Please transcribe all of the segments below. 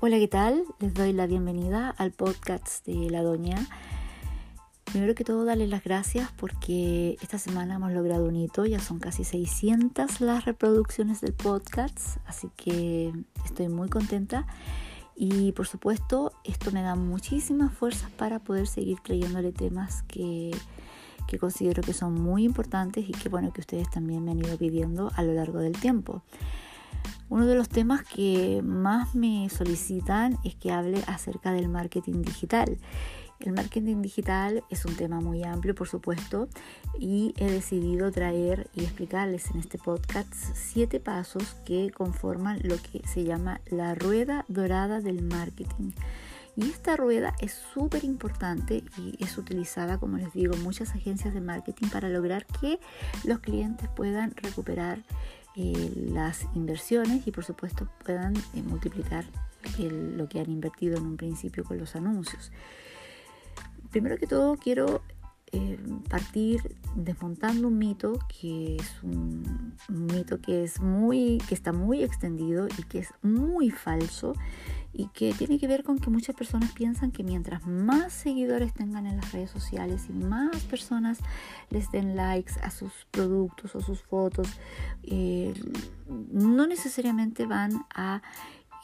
Hola, ¿qué tal? Les doy la bienvenida al podcast de La Doña. Primero que todo, darles las gracias porque esta semana hemos logrado un hito, ya son casi 600 las reproducciones del podcast, así que estoy muy contenta. Y por supuesto, esto me da muchísimas fuerzas para poder seguir trayéndole temas que, que considero que son muy importantes y que bueno, que ustedes también me han ido pidiendo a lo largo del tiempo. Uno de los temas que más me solicitan es que hable acerca del marketing digital. El marketing digital es un tema muy amplio, por supuesto, y he decidido traer y explicarles en este podcast siete pasos que conforman lo que se llama la rueda dorada del marketing. Y esta rueda es súper importante y es utilizada, como les digo, muchas agencias de marketing para lograr que los clientes puedan recuperar eh, las inversiones y por supuesto puedan eh, multiplicar lo que han invertido en un principio con los anuncios. Primero que todo quiero eh, partir desmontando un mito que es un, un, mito que es muy que está muy extendido y que es muy falso y que tiene que ver con que muchas personas piensan que mientras más seguidores tengan en las redes sociales y más personas les den likes a sus productos o sus fotos, eh, no necesariamente van a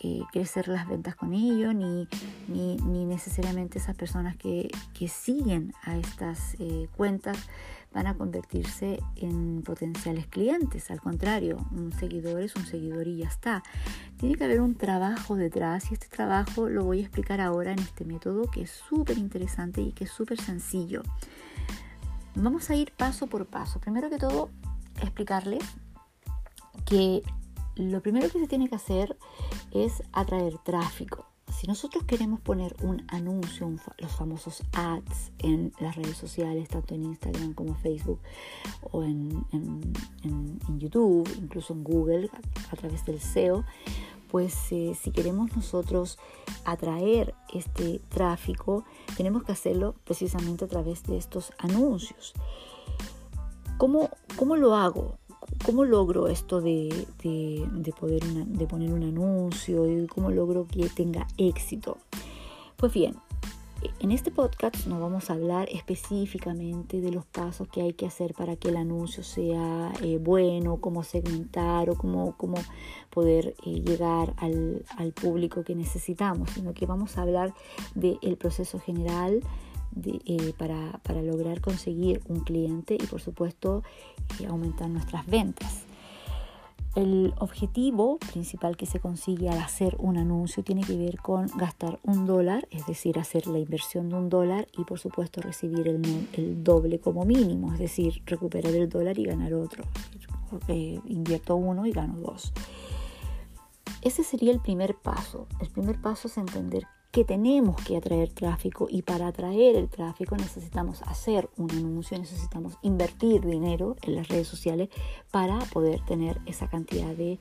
eh, crecer las ventas con ello, ni, ni, necesariamente esas personas que, que siguen a estas eh, cuentas van a convertirse en potenciales clientes. Al contrario, un seguidor es un seguidor y ya está. Tiene que haber un trabajo detrás y este trabajo lo voy a explicar ahora en este método que es súper interesante y que es súper sencillo. Vamos a ir paso por paso. Primero que todo, explicarles que lo primero que se tiene que hacer es atraer tráfico. Si nosotros queremos poner un anuncio, los famosos ads en las redes sociales, tanto en Instagram como Facebook o en, YouTube, incluso en Google, a, través del SEO, pues eh, si queremos nosotros atraer este tráfico, tenemos que hacerlo precisamente a través de estos anuncios. ¿Cómo, cómo lo hago? ¿Cómo logro esto de, poder de poner un anuncio y cómo logro que tenga éxito? Pues bien, en este podcast no vamos a hablar específicamente de los pasos que hay que hacer para que el anuncio sea eh, bueno, cómo segmentar o cómo, cómo poder eh, llegar al, al, público que necesitamos, sino que vamos a hablar del proceso general eh, para, para, lograr conseguir un cliente y por supuesto eh, aumentar nuestras ventas. El objetivo principal que se consigue al hacer un anuncio tiene que ver con gastar un dólar, es decir, hacer la inversión de un dólar y por supuesto recibir el, el doble como mínimo, es decir, recuperar el dólar y ganar otro. Eh, invierto uno y gano dos. Ese sería el primer paso. El primer paso es entender que tenemos que atraer tráfico y para atraer el tráfico necesitamos hacer un anuncio, necesitamos invertir dinero en las redes sociales para poder tener esa cantidad de,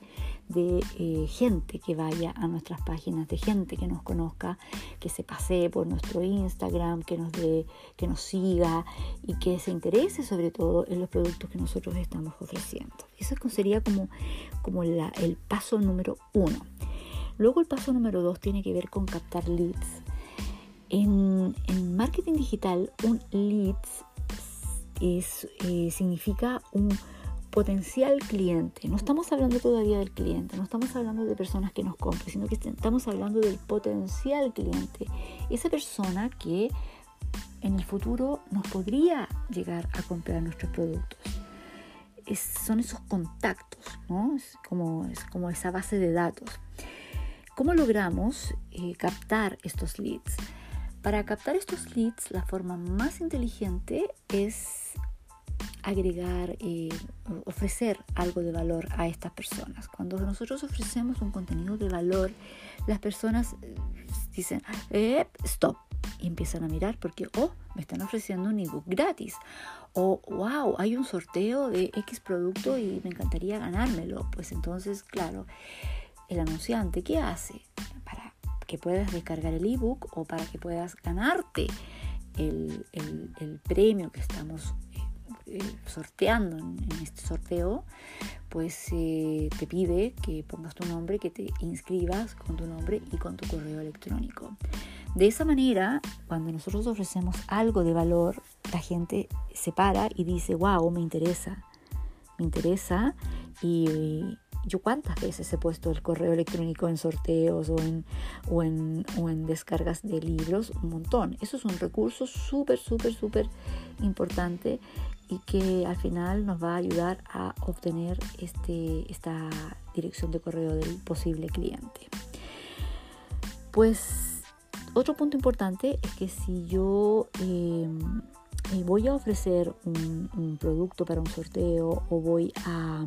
eh, gente que vaya a nuestras páginas, de gente que nos conozca, que se pase por nuestro Instagram, que nos, que nos siga y que se interese sobre todo en los productos que nosotros estamos ofreciendo. Eso sería como, como el paso número uno. Luego el paso número dos tiene que ver con captar leads. En, marketing digital, un leads eh, significa un potencial cliente. No estamos hablando todavía del cliente, no estamos hablando de personas que nos compren, sino que estamos hablando del potencial cliente. Esa persona que en el futuro nos podría llegar a comprar nuestros productos. son esos contactos, ¿no? Es como esa base de datos. ¿Cómo logramos eh, captar estos leads? Para captar estos leads, la forma más inteligente es agregar, eh, ofrecer algo de valor a estas personas. Cuando nosotros ofrecemos un contenido de valor, las personas eh, dicen, stop, y empiezan a mirar porque, oh, me están ofreciendo un ebook gratis. O, wow, hay un sorteo de X producto y me encantaría ganármelo. Pues entonces, claro, el anunciante, ¿qué hace? Para que puedas descargar el ebook o para que puedas ganarte el, premio que estamos eh, eh, sorteando en, este sorteo, pues eh, te pide que pongas tu nombre, que te inscribas con tu nombre y con tu correo electrónico. De esa manera, cuando nosotros ofrecemos algo de valor, la gente se para y dice, wow, me interesa, me interesa y, yo cuántas veces he puesto el correo electrónico en sorteos o en, o en, o en descargas de libros, un montón. Eso es un recurso súper, súper, súper importante y que al final nos va a ayudar a obtener este, esta dirección de correo del posible cliente. Pues otro punto importante es que si yo em, voy a ofrecer un, un, producto para un sorteo o voy a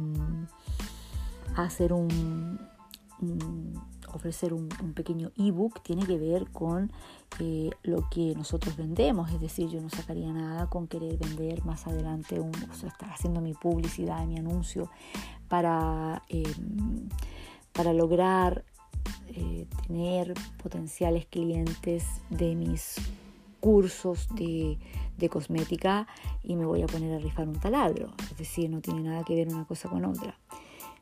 hacer un, ofrecer un, pequeño ebook tiene que ver con eh, lo que nosotros vendemos, es decir, yo no sacaría nada con querer vender más adelante, un, o sea, estar haciendo mi publicidad, mi anuncio para, em, para lograr eh, tener potenciales clientes de mis cursos de, de, cosmética y me voy a poner a rifar un taladro, es decir, no tiene nada que ver una cosa con otra.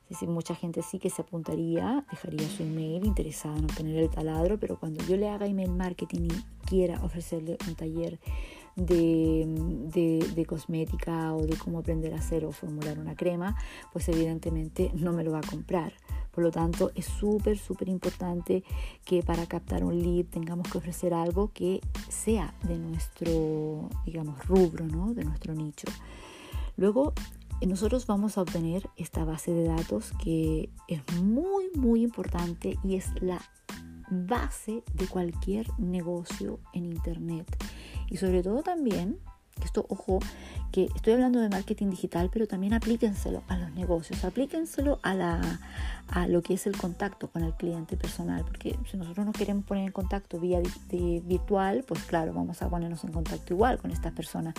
Es decir, mucha gente sí que se apuntaría, dejaría su email interesada en obtener el taladro, pero cuando yo le haga email marketing y quiera ofrecerle un taller de, de, cosmética o de cómo aprender a hacer o formular una crema, pues evidentemente no me lo va a comprar. Por lo tanto, es súper, súper importante que para captar un lead tengamos que ofrecer algo que sea de nuestro, digamos, rubro, ¿no? de nuestro nicho. Luego, nosotros vamos a obtener esta base de datos que es muy, muy importante y es la base de cualquier negocio en Internet. Y sobre todo también, esto, ojo, que estoy hablando de marketing digital, pero también aplíquenselo a los negocios, aplíquenselo a, la, a lo que es el contacto con el cliente personal, porque si nosotros nos queremos poner en contacto vía virtual, pues claro, vamos a ponernos en contacto igual con estas personas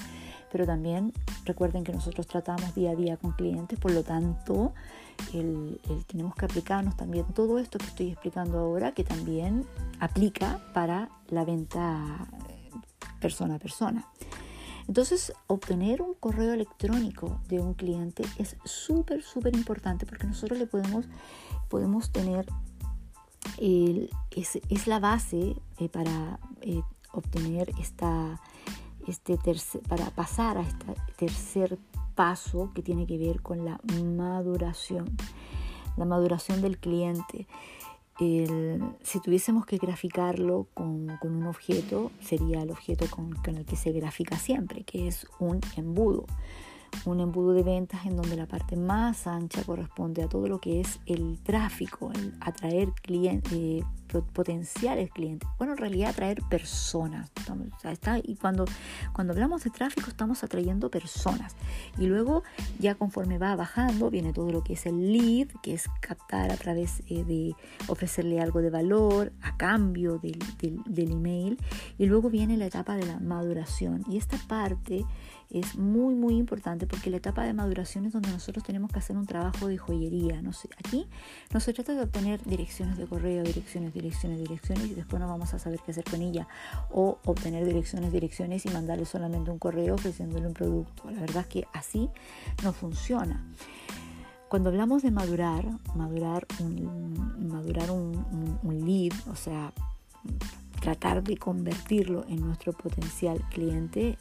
pero también recuerden que nosotros tratamos día a día con clientes, por lo tanto tenemos que aplicarnos también todo esto que estoy explicando ahora, que también aplica para la venta eh, persona a persona. Entonces, obtener un correo electrónico de un cliente es súper, súper importante porque nosotros le podemos, podemos tener, es, la base eh, para eh, obtener esta, este tercer, para pasar a este tercer paso que tiene que ver con la maduración, la maduración del cliente. Si tuviésemos que graficarlo con, un objeto, sería el objeto con, con, el que se grafica siempre, que es un embudo. Un embudo de ventas en donde la parte más ancha corresponde a todo lo que es el tráfico, el atraer clientes, eh, potenciales clientes. Bueno, en realidad atraer personas. está, y cuando, cuando hablamos de tráfico estamos atrayendo personas. Y luego ya conforme va bajando viene todo lo que es el lead, que es captar a través eh, de ofrecerle algo de valor a cambio del, del, del email. Y luego viene la etapa de la maduración. Y esta parte es muy muy importante porque la etapa de maduración es donde nosotros tenemos que hacer un trabajo de joyería. Aquí no se trata de obtener direcciones de correo, direcciones, direcciones, direcciones y después no vamos a saber qué hacer con ella. O obtener direcciones, direcciones y mandarle solamente un correo ofreciéndole un producto. La verdad es que así no funciona. Cuando hablamos de madurar, madurar un, madurar un lead, o sea, tratar de convertirlo en nuestro potencial cliente,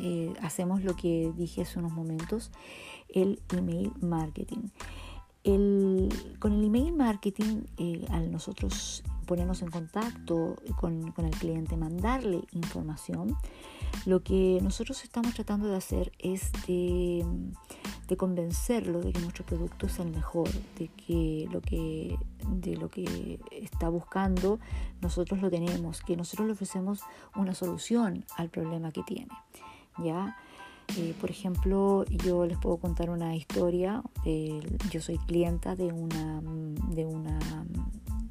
eh, hacemos lo que dije hace unos momentos, el email marketing. con el email marketing, eh, al nosotros ponernos en contacto con, el cliente, mandarle información, lo que nosotros estamos tratando de hacer es de, de, convencerlo de que nuestro producto es el mejor, de que lo que de lo que está buscando nosotros lo tenemos, que nosotros le ofrecemos una solución al problema que tiene. ¿Ya? Eh, por ejemplo, yo les puedo contar una historia. yo soy clienta de una, de una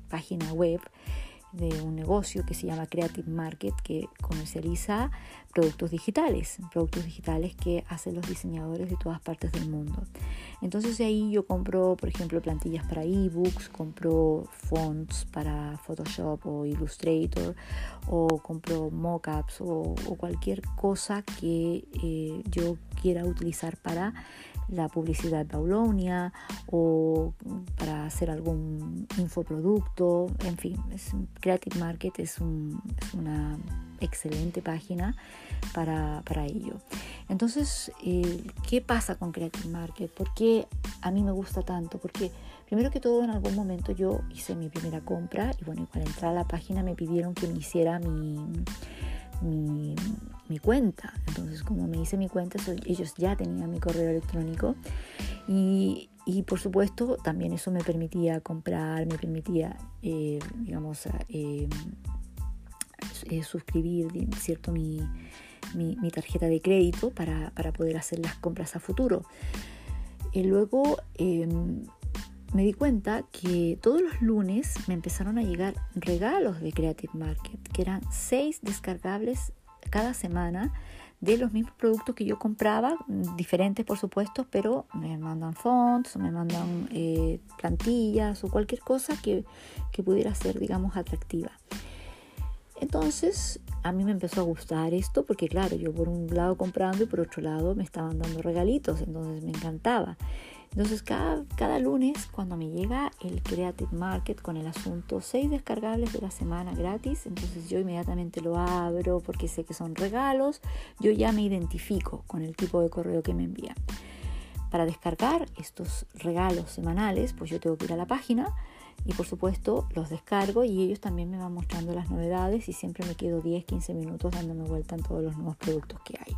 página web de un negocio que se llama Creative Market que comercializa productos digitales, productos digitales que hacen los diseñadores de todas partes del mundo. Entonces ahí yo compro, por ejemplo, plantillas para ebooks, compro fonts para Photoshop o Illustrator, o compro mockups o, o cualquier cosa que eh, yo quiera utilizar para la publicidad de Paulonia o para hacer algún infoproducto, en fin, Creative Market es, una excelente página para, ello. Entonces, eh, ¿qué pasa con Creative Market? ¿Por qué a mí me gusta tanto? Porque primero que todo en algún momento yo hice mi primera compra y bueno, para entrar a la página me pidieron que me hiciera mi, cuenta. Entonces, como me hice mi cuenta, ellos ya tenían mi correo electrónico y, por supuesto también eso me permitía comprar, me permitía, eh, digamos, eh, eh, suscribir, ¿cierto? Mi, mi, tarjeta de crédito para, para, poder hacer las compras a futuro. Y luego em, me di cuenta que todos los lunes me empezaron a llegar regalos de Creative Market, que eran seis descargables cada semana de los mismos productos que yo compraba, diferentes por supuesto, pero me mandan fonts, me mandan eh, plantillas o cualquier cosa que, que pudiera ser, digamos, atractiva. Entonces a mí me empezó a gustar esto porque claro, yo por un lado comprando y por otro lado me estaban dando regalitos, entonces me encantaba. Entonces cada, cada lunes cuando me llega el Creative Market con el asunto 6 descargables de la semana gratis, entonces yo inmediatamente lo abro porque sé que son regalos, yo ya me identifico con el tipo de correo que me envían. Para descargar estos regalos semanales, pues yo tengo que ir a la página y por supuesto los descargo y ellos también me van mostrando las novedades y siempre me quedo 10, 15 minutos dándome vuelta en todos los nuevos productos que hay.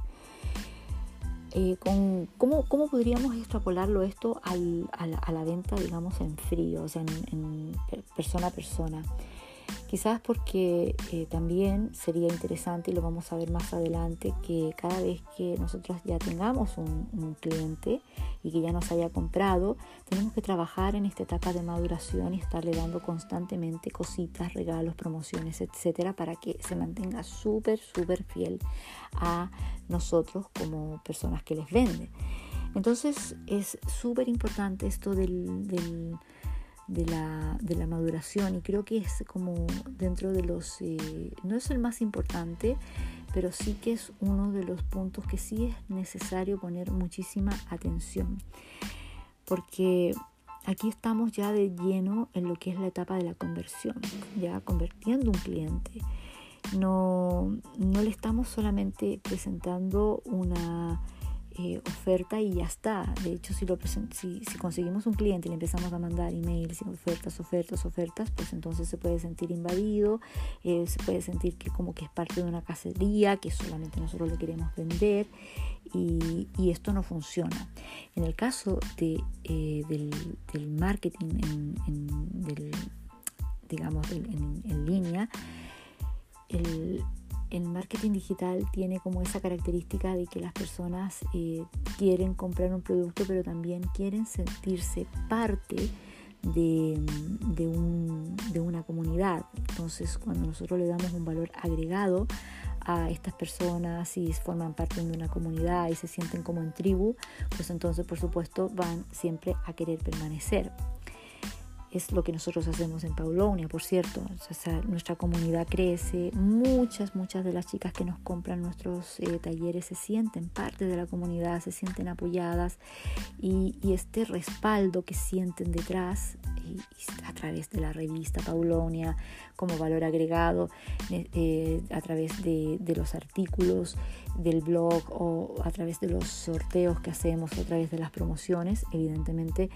Eh, ¿cómo, ¿cómo, podríamos extrapolarlo esto al, a, la, venta, digamos, en frío, o sea, en, en persona a persona? Quizás porque eh, también sería interesante, y lo vamos a ver más adelante, que cada vez que nosotros ya tengamos un, cliente y que ya nos haya comprado, tenemos que trabajar en esta etapa de maduración y estarle dando constantemente cositas, regalos, promociones, etcétera, para que se mantenga súper, súper fiel a nosotros como personas que les venden. Entonces es súper importante esto del de la, de la maduración y creo que es como dentro de los, eh, no es el más importante, pero sí que es uno de los puntos que sí es necesario poner muchísima atención, porque aquí estamos ya de lleno en lo que es la etapa de la conversión, ya convirtiendo un cliente. No, no le estamos solamente presentando una eh, oferta y ya está. De hecho, si, lo si, conseguimos un cliente y le empezamos a mandar emails ofertas, ofertas, ofertas, pues entonces se puede sentir invadido, eh, se puede sentir que como que es parte de una cacería, que solamente nosotros le queremos vender y, esto no funciona. En el caso de, eh, del, marketing en del, digamos, en, en línea, el, el marketing digital tiene como esa característica de que las personas eh, quieren comprar un producto, pero también quieren sentirse parte de, de, una comunidad. Entonces, cuando nosotros le damos un valor agregado a estas personas y forman parte de una comunidad y se sienten como en tribu, pues entonces, por supuesto, van siempre a querer permanecer es lo que nosotros hacemos en Paulonia, por cierto. nuestra comunidad crece, muchas, muchas de las chicas que nos compran nuestros eh, talleres se sienten parte de la comunidad, se sienten apoyadas y, este respaldo que sienten detrás a través de la revista Paulonia como valor agregado, eh, eh, a través de, los artículos del blog o a través de los sorteos que hacemos, a través de las promociones, evidentemente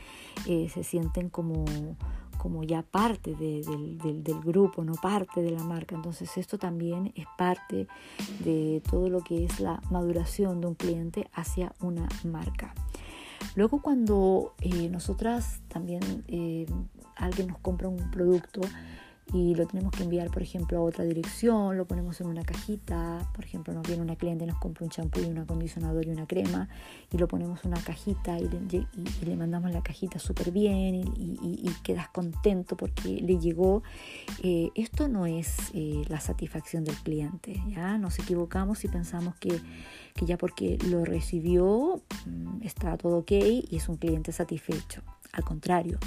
se sienten como como ya parte del, grupo, no parte de la marca. Entonces esto también es parte de todo lo que es la maduración de un cliente hacia una marca. Luego cuando eh, nosotras también eh, alguien nos compra un producto, y lo tenemos que enviar, por ejemplo, a otra dirección, lo ponemos en una cajita, por ejemplo, nos viene una cliente, nos compra un champú y un acondicionador y una crema, y lo ponemos en una cajita y le, mandamos la cajita súper bien y, quedas contento porque le llegó. Eh, esto no es eh, la satisfacción del cliente, ¿ya? Nos equivocamos y pensamos que, que ya porque lo recibió mm, está todo ok y es un cliente satisfecho. Al contrario,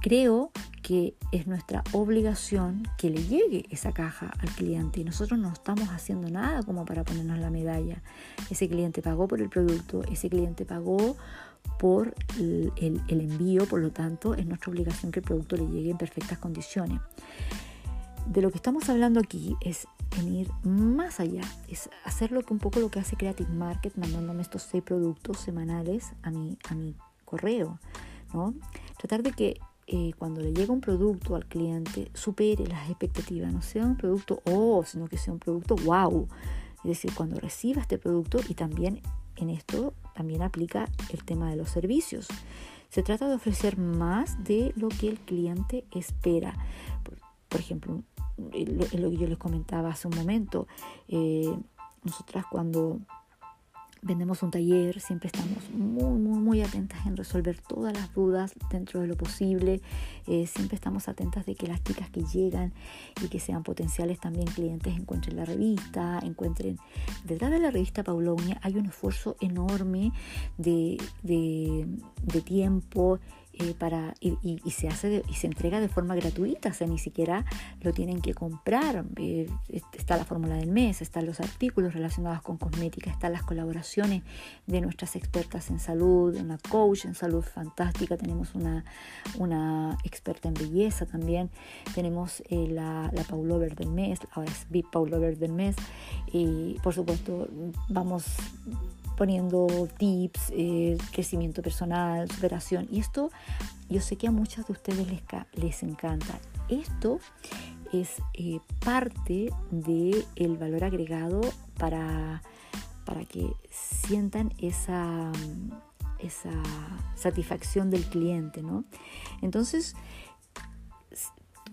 creo que es nuestra obligación que le llegue esa caja al cliente y nosotros no estamos haciendo nada como para ponernos la medalla. Ese cliente pagó por el producto, ese cliente pagó por el, envío, por lo tanto es nuestra obligación que el producto le llegue en perfectas condiciones. De lo que estamos hablando aquí es en ir más allá, es hacer lo que un poco lo que hace Creative Market mandándome estos seis productos semanales a mi, a mi correo, ¿no? Tratar de que eh, cuando le llega un producto al cliente supere las expectativas, no sea un producto oh, sino que sea un producto wow. Es decir, cuando reciba este producto y también en esto también aplica el tema de los servicios. Se trata de ofrecer más de lo que el cliente espera. Por, ejemplo, lo, lo, que yo les comentaba hace un momento, eh, nosotras cuando vendemos un taller, siempre estamos muy, muy, muy atentas en resolver todas las dudas dentro de lo posible. Eh, siempre estamos atentas de que las chicas que llegan y que sean potenciales también clientes encuentren la revista, encuentren... Detrás de la revista Paulonia hay un esfuerzo enorme de, de, de tiempo eh, para, y, se hace y se entrega de forma gratuita, o sea, ni siquiera lo tienen que comprar. Eh, está la fórmula del mes, están los artículos relacionados con cosmética, están las colaboraciones de nuestras expertas en salud, una coach en salud fantástica, tenemos una, una experta en belleza también, tenemos eh, la, la Paulover del mes, ahora es VIP Paulover del mes, y por supuesto vamos poniendo tips, eh, crecimiento personal, superación. Y esto yo sé que a muchos de ustedes les, les encanta. Esto es eh, parte del el valor agregado para, para que sientan esa, esa satisfacción del cliente. ¿no? Entonces,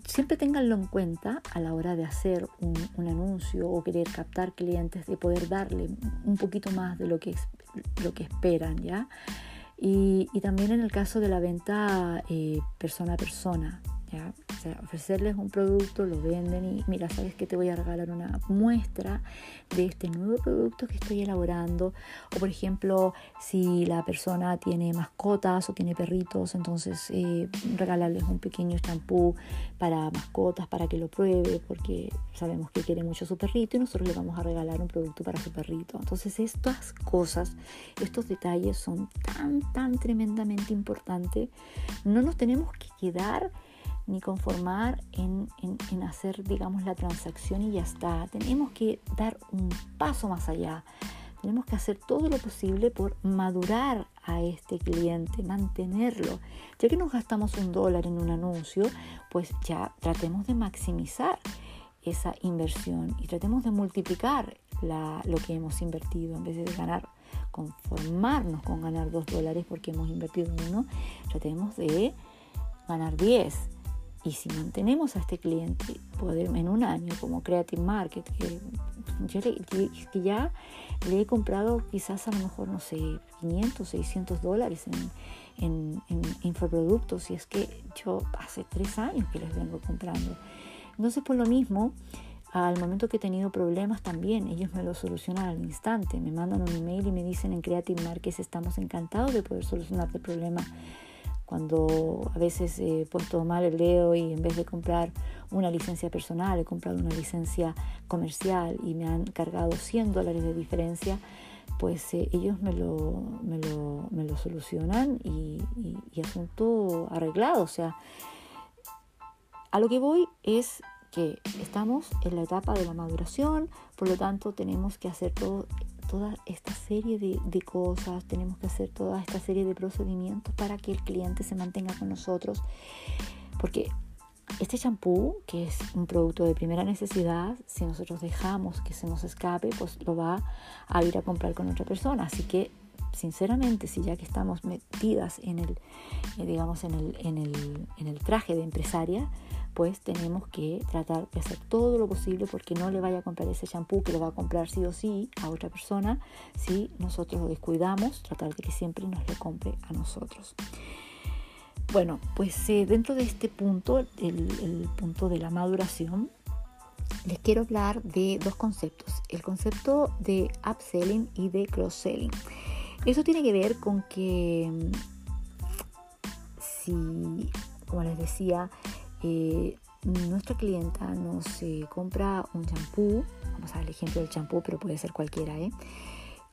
siempre tenganlo en cuenta a la hora de hacer un, anuncio o querer captar clientes, de poder darle un poquito más de lo que, lo que esperan, ¿ya? Y, también en el caso de la venta eh, persona a persona, ¿ya? ofrecerles un producto, lo venden y mira, sabes que te voy a regalar una muestra de este nuevo producto que estoy elaborando. O por ejemplo, si la persona tiene mascotas o tiene perritos, entonces eh, regalarles un pequeño champú para mascotas para que lo pruebe, porque sabemos que quiere mucho su perrito y nosotros le vamos a regalar un producto para su perrito. Entonces estas cosas, estos detalles son tan, tan tremendamente importantes. No nos tenemos que quedar ni conformar en, hacer, digamos, la transacción y ya está. Tenemos que dar un paso más allá. Tenemos que hacer todo lo posible por madurar a este cliente, mantenerlo. Ya que nos gastamos un dólar en un anuncio, pues ya tratemos de maximizar esa inversión y tratemos de multiplicar lo que hemos invertido en vez de ganar, conformarnos con ganar dos dólares porque hemos invertido en uno, tratemos de ganar 10 y si mantenemos a este cliente poder, en un año como Creative Market, que, yo que ya le he comprado quizás a lo mejor, no sé, 500, 600 dólares en, en, infoproductos, y es que yo hace tres años que les vengo comprando. Entonces, por lo mismo, al momento que he tenido problemas también, ellos me lo solucionan al instante. Me mandan un email y me dicen en Creative Market estamos encantados de poder solucionarte el problema cuando a veces he puesto mal el dedo y en vez de comprar una licencia personal he comprado una licencia comercial y me han cargado 100 dólares de diferencia, pues eh, ellos me lo, me lo, me lo solucionan y, y, asunto arreglado. O sea, a lo que voy es que estamos en la etapa de la maduración, por lo tanto tenemos que hacer todo toda esta serie de, cosas, tenemos que hacer toda esta serie de procedimientos para que el cliente se mantenga con nosotros. Porque este champú, que es un producto de primera necesidad, si nosotros dejamos que se nos escape, pues lo va a ir a comprar con otra persona. Así que sinceramente, si ya que estamos metidas en el, eh, digamos, en el, en, el, en el traje de empresaria, pues tenemos que tratar de hacer todo lo posible porque no le vaya a comprar ese champú que lo va a comprar sí o sí a otra persona. Si nosotros lo descuidamos, tratar de que siempre nos lo compre a nosotros. Bueno, pues eh, dentro de este punto, el, punto de la maduración, les quiero hablar de dos conceptos, el concepto de upselling y de cross-selling. Eso tiene que ver con que mm, si, como les decía, eh, nuestra clienta nos eh, compra un champú, vamos a dar el ejemplo del champú, pero puede ser cualquiera, ¿eh?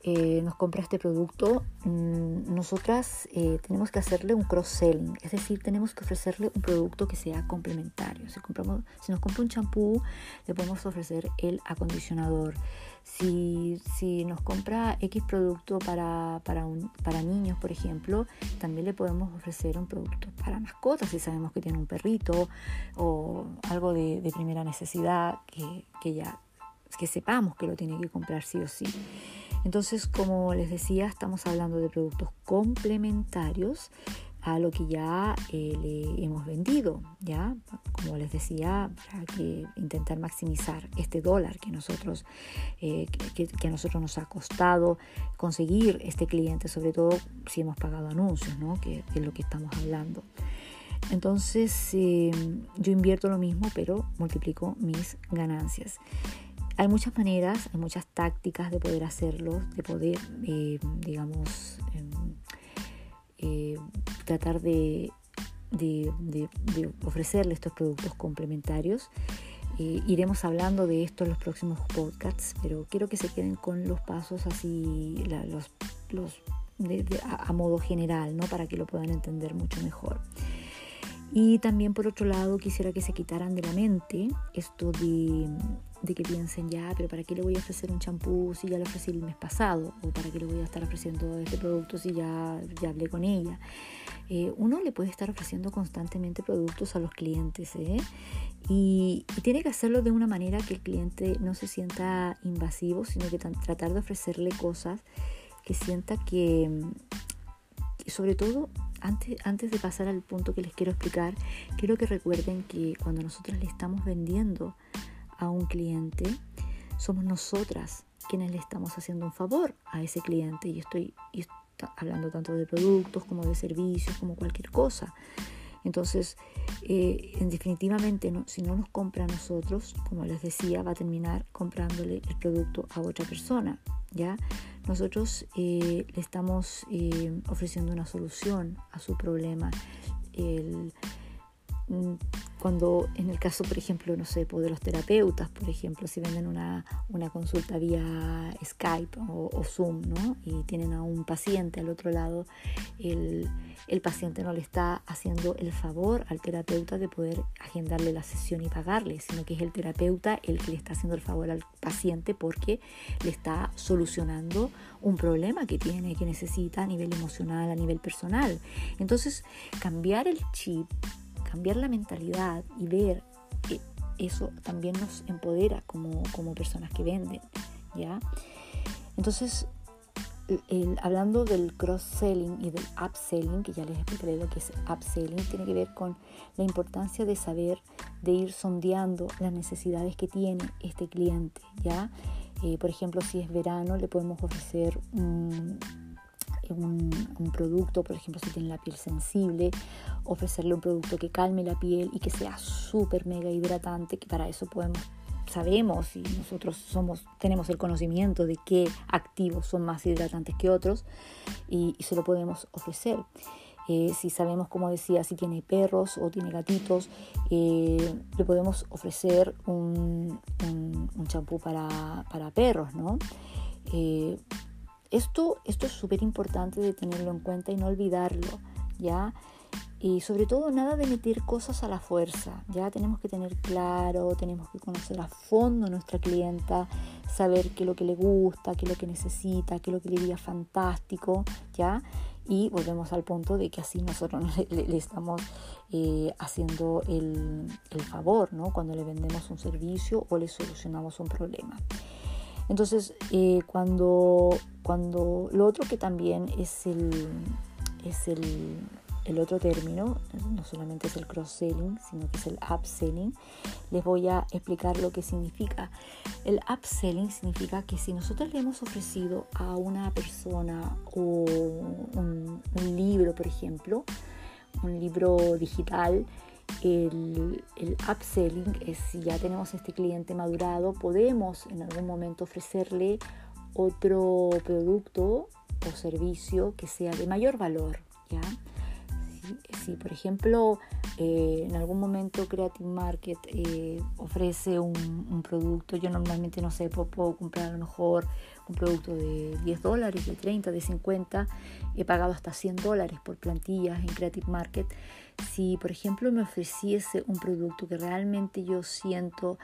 Eh, nos compra este producto, mm, nosotras eh, tenemos que hacerle un cross-selling, es decir, tenemos que ofrecerle un producto que sea complementario. Si, compramos, si nos compra un champú, le podemos ofrecer el acondicionador. Si, si nos compra X producto para, para, un, para niños, por ejemplo, también le podemos ofrecer un producto para mascotas, si sabemos que tiene un perrito o algo de, de primera necesidad que, que ya que sepamos que lo tiene que comprar sí o sí. Entonces, como les decía, estamos hablando de productos complementarios a lo que ya eh, le hemos vendido, ya como les decía, para que intentar maximizar este dólar que nosotros eh, que, a nosotros nos ha costado conseguir este cliente, sobre todo si hemos pagado anuncios, ¿no? que, es lo que estamos hablando. Entonces eh, yo invierto lo mismo, pero multiplico mis ganancias. Hay muchas maneras, hay muchas tácticas de poder hacerlo, de poder, eh, digamos, em, eh, tratar de, ofrecerle estos productos complementarios. Eh, iremos hablando de esto en los próximos podcasts, pero quiero que se queden con los pasos así, a, a, modo general, ¿no? para que lo puedan entender mucho mejor. Y también por otro lado quisiera que se quitaran de la mente esto de, de que piensen ya, pero ¿para qué le voy a ofrecer un champú si ya lo ofrecí el mes pasado? ¿O para qué le voy a estar ofreciendo este producto si ya, ya hablé con ella? Eh, uno le puede estar ofreciendo constantemente productos a los clientes ¿eh? y, tiene que hacerlo de una manera que el cliente no se sienta invasivo, sino que tratar de ofrecerle cosas que sienta que, sobre todo antes, antes de pasar al punto que les quiero explicar, quiero que recuerden que cuando nosotros le estamos vendiendo a un cliente, somos nosotras quienes le estamos haciendo un favor a ese cliente. Y estoy, hablando tanto de productos como de servicios, como cualquier cosa. Entonces, eh, en definitivamente, si no nos compra a nosotros, como les decía, va a terminar comprándole el producto a otra persona. ¿ya? Nosotros eh, le estamos eh, ofreciendo una solución a su problema. Cuando en el caso, por ejemplo, no sé, pues, de los terapeutas, por ejemplo, si venden una, una consulta vía Skype o, Zoom, ¿no? Y tienen a un paciente al otro lado, el, el, paciente no le está haciendo el favor al terapeuta de poder agendarle la sesión y pagarle, sino que es el terapeuta el que le está haciendo el favor al paciente porque le está solucionando un problema que tiene, que necesita a nivel emocional, a nivel personal. Entonces, cambiar el chip cambiar la mentalidad y ver que eso también nos empodera como, como personas que venden, ¿ya? Entonces, hablando del cross-selling y del upselling, que ya les explicaré lo que es upselling, tiene que ver con la importancia de saber, de ir sondeando las necesidades que tiene este cliente, ¿ya? Eh, por ejemplo, si es verano, le podemos ofrecer un un, producto, por ejemplo, si tiene la piel sensible, ofrecerle un producto que calme la piel y que sea súper mega hidratante, que para eso podemos sabemos y nosotros somos tenemos el conocimiento de qué activos son más hidratantes que otros y, se lo podemos ofrecer. Eh, si sabemos, como decía, si tiene perros o tiene gatitos, eh, le podemos ofrecer un champú para, para, perros, ¿no? Eh, esto, esto es súper importante de tenerlo en cuenta y no olvidarlo, ¿ya? Y sobre todo nada de meter cosas a la fuerza, ya tenemos que tener claro, tenemos que conocer a fondo a nuestra clienta, saber qué es lo que le gusta, qué es lo que necesita, qué es lo que le diría fantástico, ¿ya? Y volvemos al punto de que así nosotros le, estamos eh, haciendo el, el favor, ¿no? Cuando le vendemos un servicio o le solucionamos un problema. Entonces, eh, cuando, cuando lo otro que también es el, es el, el otro término, no solamente es el cross-selling, sino que es el upselling, les voy a explicar lo que significa. El upselling significa que si nosotros le hemos ofrecido a una persona o un, libro, por ejemplo, un libro digital, el, el, upselling es si ya tenemos este cliente madurado, podemos en algún momento ofrecerle otro producto o servicio que sea de mayor valor, ¿ya? si por ejemplo eh, en algún momento Creative Market eh, ofrece un, producto, yo normalmente no sé, puedo, comprar a lo mejor un producto de 10 dólares, de 30, de 50, he pagado hasta 100 dólares por plantillas en Creative Market. Si por ejemplo me ofreciese un producto que realmente yo siento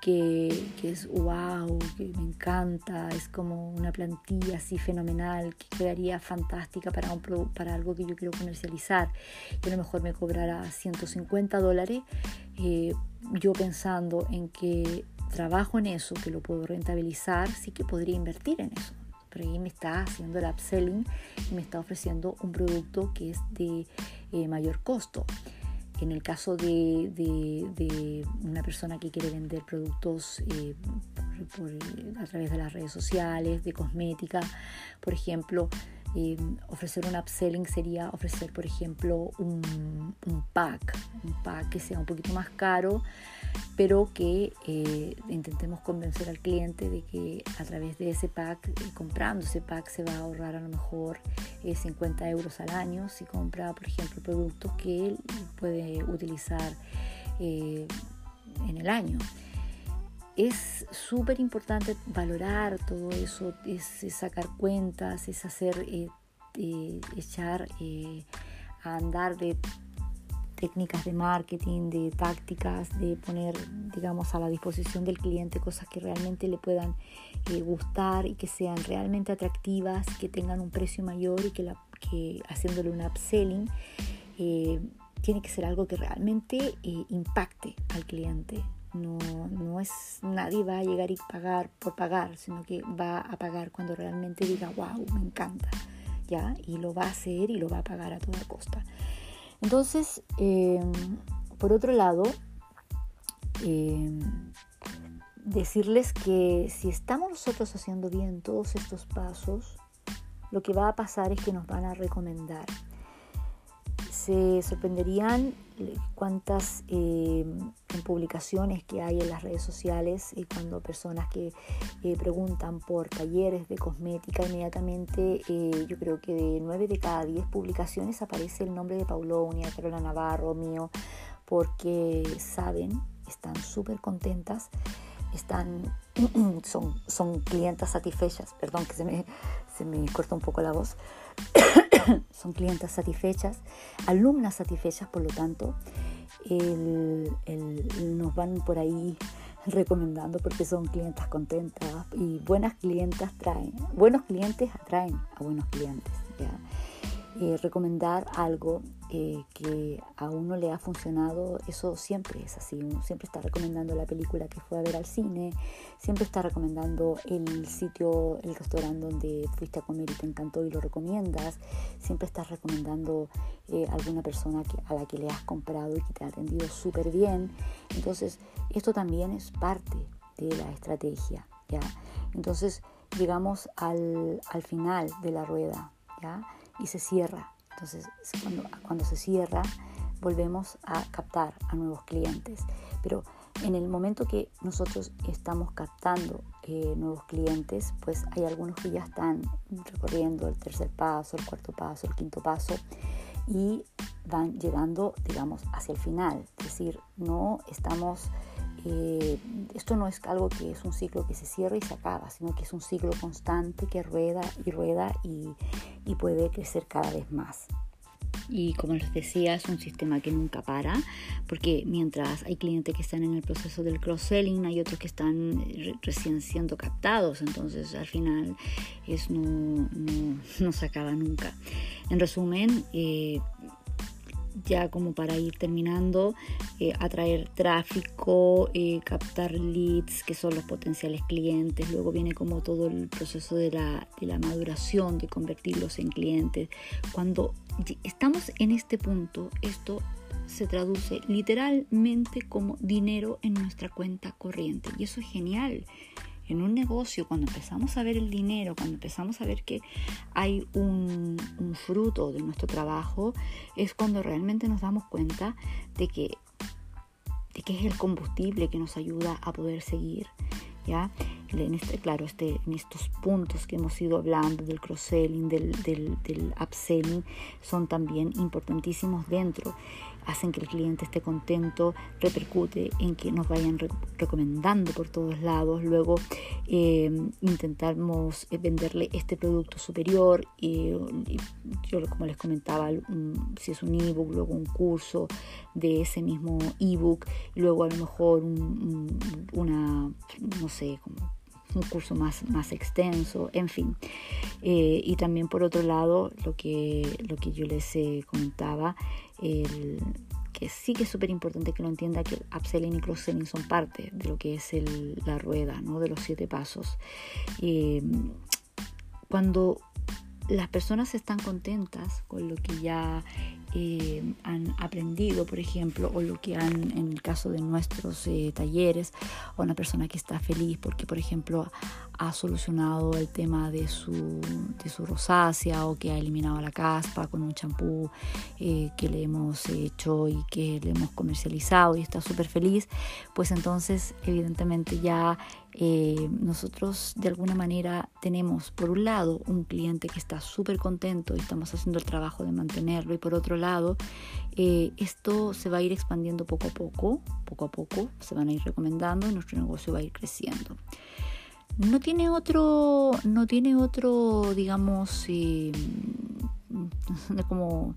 que, es wow, que me encanta, es como una plantilla así fenomenal, que quedaría fantástica para, un, para algo que yo quiero comercializar, que a lo mejor me cobrara 150 dólares, eh, yo pensando en que trabajo en eso, que lo puedo rentabilizar, sí que podría invertir en eso. Ahí me está haciendo el upselling y me está ofreciendo un producto que es de eh, mayor costo. En el caso de, una persona que quiere vender productos eh, a través de las redes sociales, de cosmética, por ejemplo, eh, ofrecer un upselling sería ofrecer, por ejemplo, un, un, pack, un pack que sea un poquito más caro, pero que eh, intentemos convencer al cliente de que a través de ese pack, eh, comprando ese pack, se va a ahorrar a lo mejor 50 euros al año si compra, por ejemplo, productos que él puede utilizar en el año es súper importante valorar todo eso, es, sacar cuentas, es hacer, eh, eh, echar eh, a andar de técnicas de marketing, de tácticas, de poner, digamos, a la disposición del cliente cosas que realmente le puedan gustar y que sean realmente atractivas, que tengan un precio mayor y que, la, que haciéndole un upselling tiene que ser algo que realmente impacte al cliente, no, no es nadie va a llegar y pagar por pagar, sino que va a pagar cuando realmente diga, wow, me encanta, ¿ya? Y lo va a hacer y lo va a pagar a toda costa. Entonces, em, por otro lado, em, decirles que si estamos nosotros haciendo bien todos estos pasos, lo que va a pasar es que nos van a recomendar se sorprenderían cuántas eh, publicaciones que hay en las redes sociales y cuando personas que eh, preguntan por talleres de cosmética inmediatamente eh, yo creo que de 9 de cada 10 publicaciones aparece el nombre de Paulonia, Carola Navarro, mío, porque saben, están súper contentas, están, son, son clientas satisfechas, perdón que se me, se me corta un poco la voz. son clientas satisfechas, alumnas satisfechas, por lo tanto, nos van por ahí recomendando porque son clientas contentas y buenas clientas traen, buenos clientes atraen a buenos clientes. ¿ya? Eh, recomendar algo eh, que a uno le ha funcionado, eso siempre es así. Siempre está recomendando la película que fue a ver al cine, siempre está recomendando el sitio, el restaurante donde fuiste a comer y te encantó y lo recomiendas, siempre estás recomendando eh, alguna persona a la que le has comprado y que te ha atendido súper bien. Entonces, esto también es parte de la estrategia. ¿ya? Entonces, llegamos al, al final de la rueda. ¿ya? Y se cierra. Entonces, cuando, cuando se cierra, volvemos a captar a nuevos clientes. Pero en el momento que nosotros estamos captando eh, nuevos clientes, pues hay algunos que ya están recorriendo el tercer paso, el cuarto paso, el quinto paso y van llegando, digamos, hacia el final. Es decir, no estamos esto no es algo que es un ciclo que se cierra y se acaba, sino que es un ciclo constante que rueda y rueda y, puede crecer cada vez más. Y como les decía, es un sistema que nunca para, porque mientras hay clientes que están en el proceso del cross-selling, hay otros que están recién siendo captados, entonces al final es no, no, se acaba nunca. En resumen, eh, ya como para ir terminando, eh, atraer tráfico, eh, captar leads, que son los potenciales clientes. Luego viene como todo el proceso de la, de la maduración, de convertirlos en clientes. Cuando estamos en este punto, esto se traduce literalmente como dinero en nuestra cuenta corriente. Y eso es genial en un negocio, cuando empezamos a ver el dinero, cuando empezamos a ver que hay un, fruto de nuestro trabajo, es cuando realmente nos damos cuenta de que, de que es el combustible que nos ayuda a poder seguir. ¿Ya? En este, claro, este, en estos puntos que hemos ido hablando del cross-selling, del, del, del upselling, son también importantísimos dentro hacen que el cliente esté contento, repercute en que nos vayan recomendando por todos lados, luego eh, intentamos eh, venderle este producto superior, y yo como les comentaba, si es un ebook, luego un curso de ese mismo ebook, luego a lo mejor una, no sé, como un curso más, más extenso, en fin. Eh, y también por otro lado, lo que, lo que yo les comentaba, el, que sí que es súper importante que lo entienda que el upselling y cross-selling son parte de lo que es el, la rueda, ¿no? de los siete pasos. Eh, cuando las personas están contentas con lo que ya eh, han aprendido, por ejemplo, o lo que han, en el caso de nuestros eh, talleres, o una persona que está feliz porque, por ejemplo, ha solucionado el tema de su, de su rosácea o que ha eliminado la caspa con un champú eh, que le hemos hecho y que le hemos comercializado y está súper feliz, pues entonces evidentemente ya eh, nosotros de alguna manera tenemos por un lado un cliente que está súper contento y estamos haciendo el trabajo de mantenerlo y por otro lado eh, esto se va a ir expandiendo poco a poco, poco a poco se van a ir recomendando y nuestro negocio va a ir creciendo. No tiene otro, no tiene otro, digamos, eh, como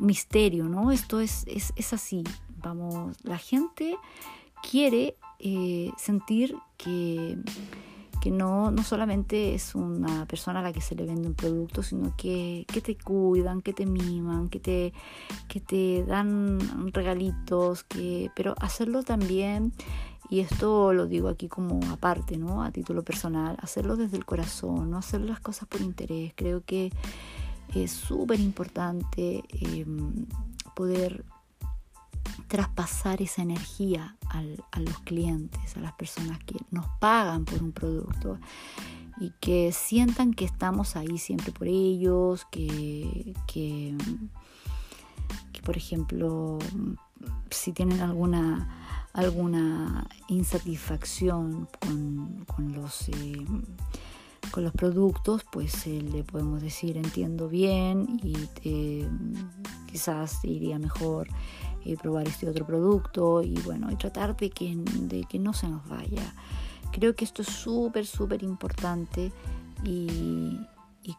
misterio, ¿no? Esto es, es, es así. Vamos, la gente quiere eh, sentir que, que no, no solamente es una persona a la que se le vende un producto, sino que, que te cuidan, que te miman, que te, que te dan regalitos, que, pero hacerlo también, y esto lo digo aquí como aparte, ¿no? a título personal, hacerlo desde el corazón, no hacer las cosas por interés. Creo que es súper importante em, poder traspasar esa energía a los clientes, a las personas que nos pagan por un producto y que sientan que estamos ahí siempre por ellos, que, que, por ejemplo, si tienen alguna, alguna insatisfacción con, los... Eh, con los productos, pues eh, le podemos decir entiendo bien y eh, quizás iría mejor probar este otro producto y bueno, y tratar de que, de que no se nos vaya. Creo que esto es súper, súper importante y,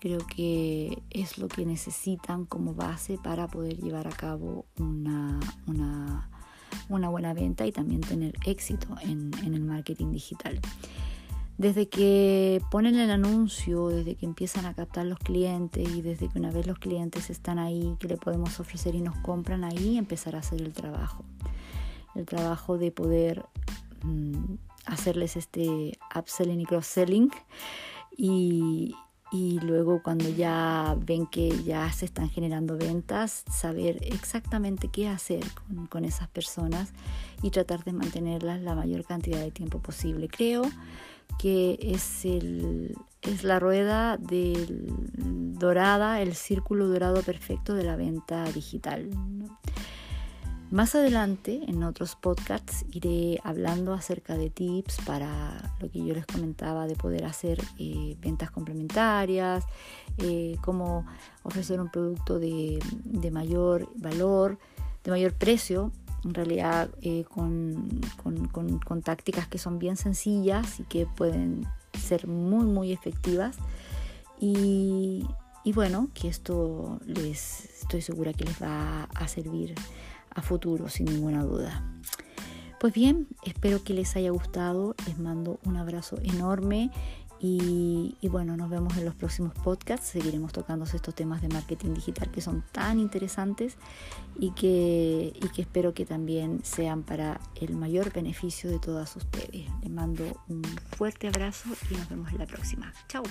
creo que es lo que necesitan como base para poder llevar a cabo una, una, una buena venta y también tener éxito en, en el marketing digital. Desde que ponen el anuncio, desde que empiezan a captar los clientes y desde que una vez los clientes están ahí, que le podemos ofrecer y nos compran ahí, empezar a hacer el trabajo. El trabajo de poder mm, hacerles este upselling y cross-selling y, y luego cuando ya ven que ya se están generando ventas, saber exactamente qué hacer con, con, esas personas y tratar de mantenerlas la mayor cantidad de tiempo posible. Creo que es, el, es la rueda del dorada, el círculo dorado perfecto de la venta digital. Más adelante, en otros podcasts, iré hablando acerca de tips para lo que yo les comentaba de poder hacer eh, ventas complementarias, eh, cómo ofrecer un producto de, de mayor valor, de mayor precio en realidad eh, con, con, tácticas que son bien sencillas y que pueden ser muy muy efectivas. Y, y, bueno que esto les estoy segura que les va a servir a futuro sin ninguna duda. Pues bien espero que les haya gustado. Les mando un abrazo enorme Y, bueno, nos vemos en los próximos podcasts. Seguiremos tocando estos temas de marketing digital que son tan interesantes y que, y que espero que también sean para el mayor beneficio de todas ustedes. Les mando un fuerte abrazo y nos vemos en la próxima. Chao.